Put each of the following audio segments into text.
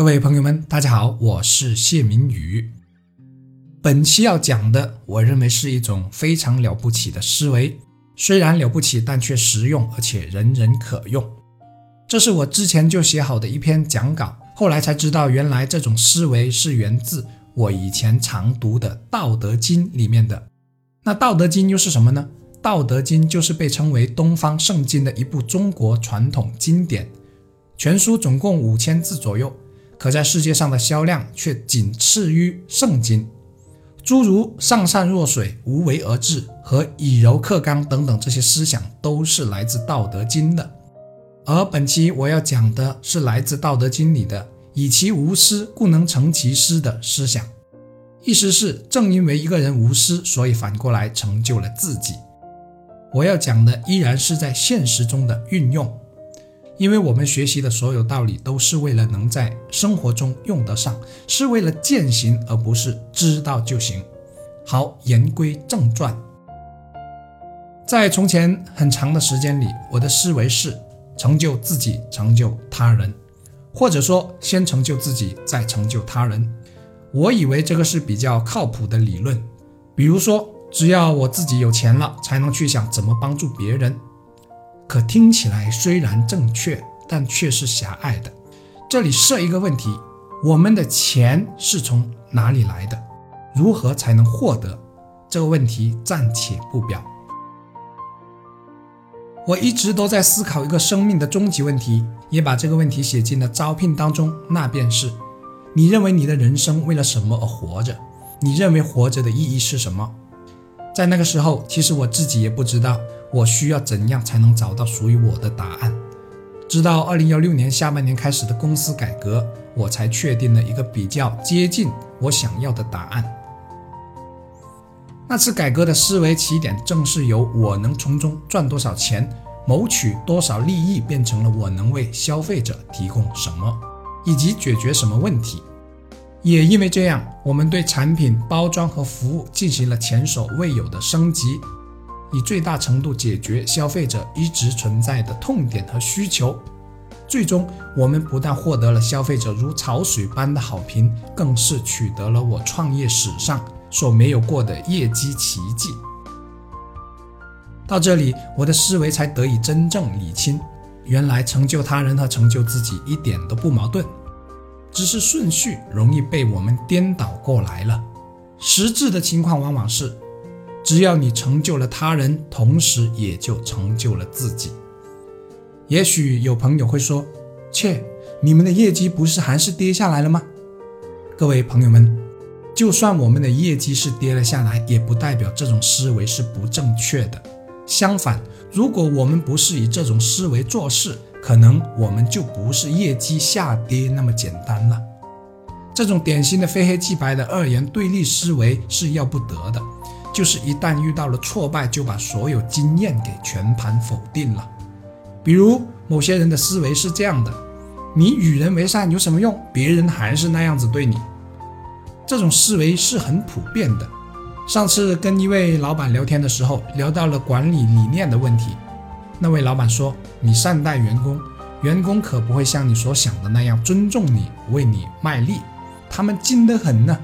各位朋友们，大家好，我是谢明宇。本期要讲的，我认为是一种非常了不起的思维，虽然了不起，但却实用，而且人人可用。这是我之前就写好的一篇讲稿，后来才知道，原来这种思维是源自我以前常读的《道德经》里面的。那《道德经》又是什么呢？《道德经》就是被称为东方圣经的一部中国传统经典，全书总共五千字左右。可在世界上的销量却仅次于圣经，诸如上善若水、无为而治和以柔克刚等等这些思想都是来自《道德经》的。而本期我要讲的是来自《道德经》里的“以其无私，故能成其私”的思想，意思是正因为一个人无私，所以反过来成就了自己。我要讲的依然是在现实中的运用。因为我们学习的所有道理都是为了能在生活中用得上，是为了践行，而不是知道就行。好，言归正传，在从前很长的时间里，我的思维是成就自己，成就他人，或者说先成就自己，再成就他人。我以为这个是比较靠谱的理论，比如说，只要我自己有钱了，才能去想怎么帮助别人。可听起来虽然正确，但却是狭隘的。这里设一个问题：我们的钱是从哪里来的？如何才能获得？这个问题暂且不表。我一直都在思考一个生命的终极问题，也把这个问题写进了招聘当中。那便是：你认为你的人生为了什么而活着？你认为活着的意义是什么？在那个时候，其实我自己也不知道。我需要怎样才能找到属于我的答案？直到二零幺六年下半年开始的公司改革，我才确定了一个比较接近我想要的答案。那次改革的思维起点，正是由我能从中赚多少钱、谋取多少利益，变成了我能为消费者提供什么，以及解决什么问题。也因为这样，我们对产品包装和服务进行了前所未有的升级。以最大程度解决消费者一直存在的痛点和需求，最终我们不但获得了消费者如潮水般的好评，更是取得了我创业史上所没有过的业绩奇迹。到这里，我的思维才得以真正理清，原来成就他人和成就自己一点都不矛盾，只是顺序容易被我们颠倒过来了。实质的情况往往是。只要你成就了他人，同时也就成就了自己。也许有朋友会说：“切，你们的业绩不是还是跌下来了吗？”各位朋友们，就算我们的业绩是跌了下来，也不代表这种思维是不正确的。相反，如果我们不是以这种思维做事，可能我们就不是业绩下跌那么简单了。这种典型的非黑即白的二元对立思维是要不得的。就是一旦遇到了挫败，就把所有经验给全盘否定了。比如某些人的思维是这样的：你与人为善有什么用？别人还是那样子对你。这种思维是很普遍的。上次跟一位老板聊天的时候，聊到了管理理念的问题。那位老板说：“你善待员工，员工可不会像你所想的那样尊重你，为你卖力，他们精得很呢。”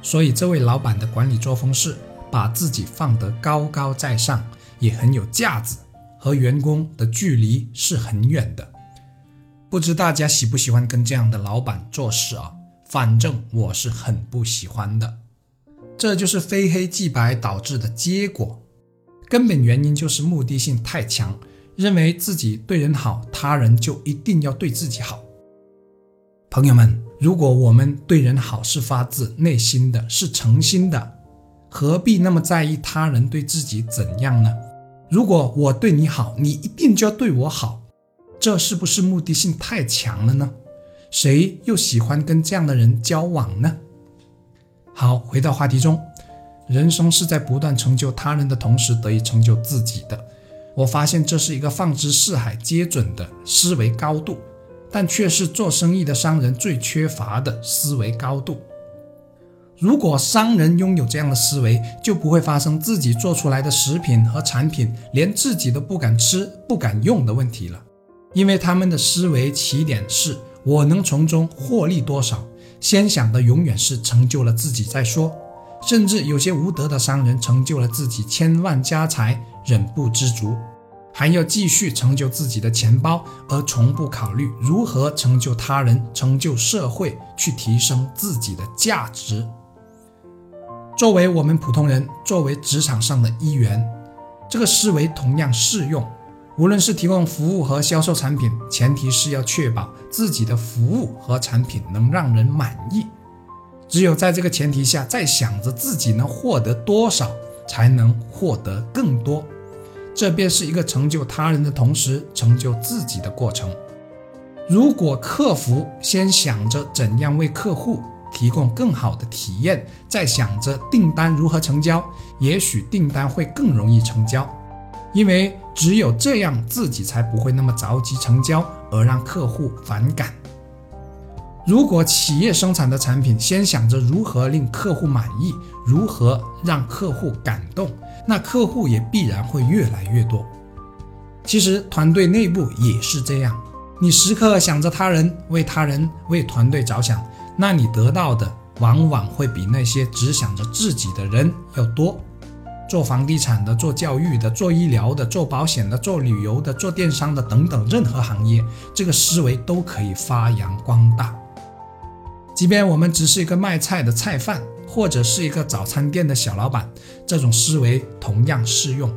所以，这位老板的管理作风是把自己放得高高在上，也很有架子，和员工的距离是很远的。不知大家喜不喜欢跟这样的老板做事啊？反正我是很不喜欢的。这就是非黑即白导致的结果，根本原因就是目的性太强，认为自己对人好，他人就一定要对自己好。朋友们。如果我们对人好是发自内心的，是诚心的，何必那么在意他人对自己怎样呢？如果我对你好，你一定就要对我好，这是不是目的性太强了呢？谁又喜欢跟这样的人交往呢？好，回到话题中，人生是在不断成就他人的同时得以成就自己的。我发现这是一个放之四海皆准的思维高度。但却是做生意的商人最缺乏的思维高度。如果商人拥有这样的思维，就不会发生自己做出来的食品和产品连自己都不敢吃、不敢用的问题了。因为他们的思维起点是我能从中获利多少，先想的永远是成就了自己再说。甚至有些无德的商人成就了自己千万家财，仍不知足，还要继续成就自己的钱包，而从不考虑如何成就他人、成就社会，去提升自己的价值。作为我们普通人，作为职场上的一员，这个思维同样适用。无论是提供服务和销售产品，前提是要确保自己的服务和产品能让人满意。只有在这个前提下，在想着自己能获得多少，才能获得更多。这便是一个成就他人的同时成就自己的过程。如果客服先想着怎样为客户提供更好的体验，再想着订单如何成交，也许订单会更容易成交。因为只有这样，自己才不会那么着急成交，而让客户反感。如果企业生产的产品先想着如何令客户满意，如何让客户感动，那客户也必然会越来越多。其实团队内部也是这样，你时刻想着他人，为他人、为团队着想，那你得到的往往会比那些只想着自己的人要多。做房地产的、做教育的、做医疗的、做保险的、做旅游的、做电商的等等，任何行业，这个思维都可以发扬光大。即便我们只是一个卖菜的菜贩，或者是一个早餐店的小老板，这种思维同样适用。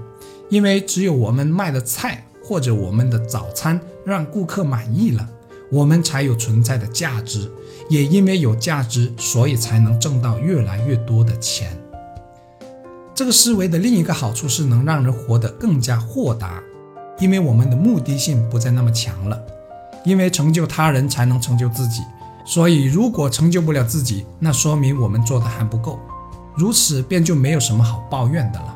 因为只有我们卖的菜或者我们的早餐让顾客满意了，我们才有存在的价值。也因为有价值，所以才能挣到越来越多的钱。这个思维的另一个好处是能让人活得更加豁达，因为我们的目的性不再那么强了。因为成就他人才能成就自己，所以如果成就不了自己，那说明我们做的还不够。如此便就没有什么好抱怨的了。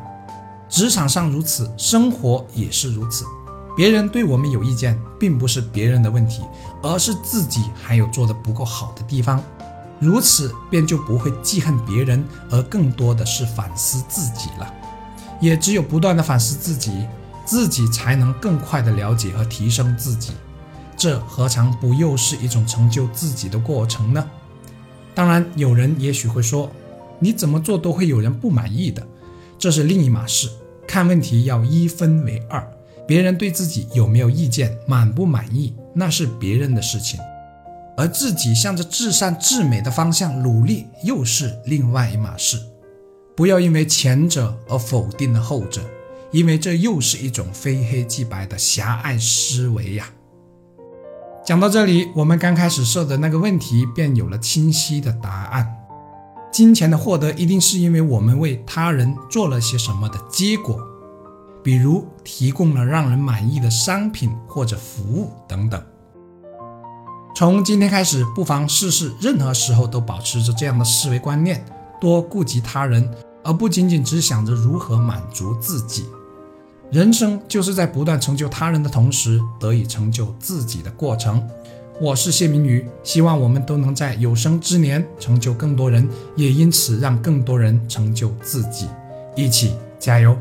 职场上如此，生活也是如此。别人对我们有意见，并不是别人的问题，而是自己还有做的不够好的地方。如此便就不会记恨别人，而更多的是反思自己了。也只有不断的反思自己，自己才能更快的了解和提升自己。这何尝不又是一种成就自己的过程呢？当然，有人也许会说，你怎么做都会有人不满意的，这是另一码事。看问题要一分为二，别人对自己有没有意见，满不满意，那是别人的事情。而自己向着至善至美的方向努力，又是另外一码事。不要因为前者而否定了后者，因为这又是一种非黑即白的狭隘思维呀。讲到这里，我们刚开始设的那个问题便有了清晰的答案：金钱的获得一定是因为我们为他人做了些什么的结果，比如提供了让人满意的商品或者服务等等。从今天开始，不妨试试，任何时候都保持着这样的思维观念，多顾及他人，而不仅仅只想着如何满足自己。人生就是在不断成就他人的同时，得以成就自己的过程。我是谢明宇，希望我们都能在有生之年成就更多人，也因此让更多人成就自己。一起加油！